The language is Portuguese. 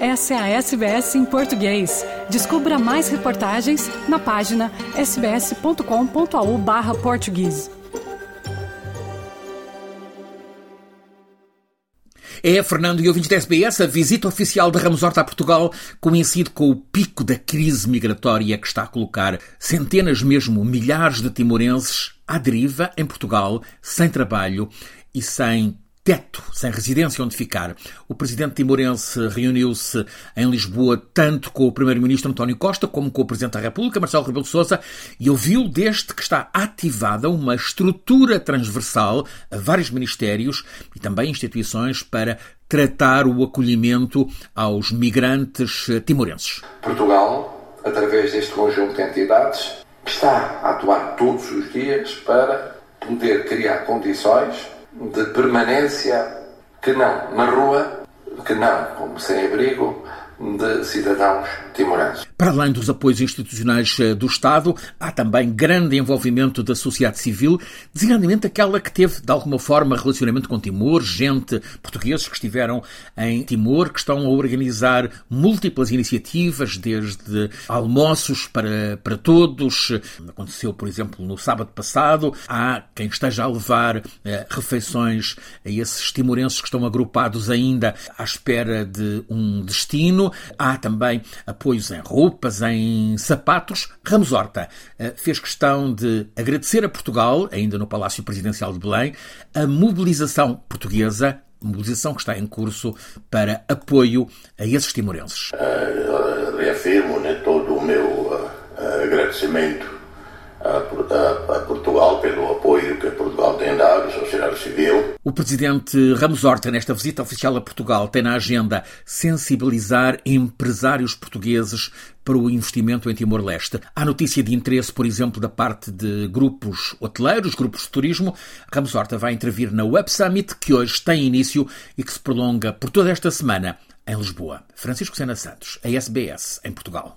Essa é a SBS em português. Descubra mais reportagens na página sbs.com.au barra português. É, Fernando e ouvintes da SBS, a visita oficial de Ramos Horta a Portugal coincide com o pico da crise migratória que está a colocar centenas, mesmo milhares de timorenses à deriva em Portugal, sem trabalho e sem teto, sem residência onde ficar. O presidente timorense reuniu-se em Lisboa tanto com o primeiro-ministro António Costa como com o presidente da República, Marcelo Rebelo de Sousa, e ouviu desde que está ativada uma estrutura transversal a vários ministérios e também instituições para tratar o acolhimento aos migrantes timorenses. Portugal, através deste conjunto de entidades, está a atuar todos os dias para poder criar condições de permanência que não na rua, que não como sem-abrigo, de cidadãos timorenses. Para além dos apoios institucionais eh, do Estado, há também grande envolvimento da sociedade civil, designadamente aquela que teve, de alguma forma, relacionamento com Timor, gente, portugueses que estiveram em Timor, que estão a organizar múltiplas iniciativas, desde almoços para, para todos. Aconteceu, por exemplo, no sábado passado. Há quem esteja a levar eh, refeições a esses timorenses que estão agrupados ainda à espera de um destino. Há também apoios em roupas, em sapatos. Ramos Horta eh, fez questão de agradecer a Portugal, ainda no Palácio Presidencial de Belém, a mobilização portuguesa mobilização que está em curso para apoio a esses timorenses. Uh, reafirmo né, todo o meu uh, agradecimento a, a, a, Portugal pelo apoio que Portugal dado à sociedade civil. O presidente Ramos Horta, nesta visita oficial a Portugal, tem na agenda sensibilizar empresários portugueses para o investimento em Timor-Leste. Há notícia de interesse, por exemplo, da parte de grupos hoteleiros, grupos de turismo. Ramos Horta vai intervir na Web Summit, que hoje tem início e que se prolonga por toda esta semana em Lisboa. Francisco Sena Santos, a SBS, em Portugal.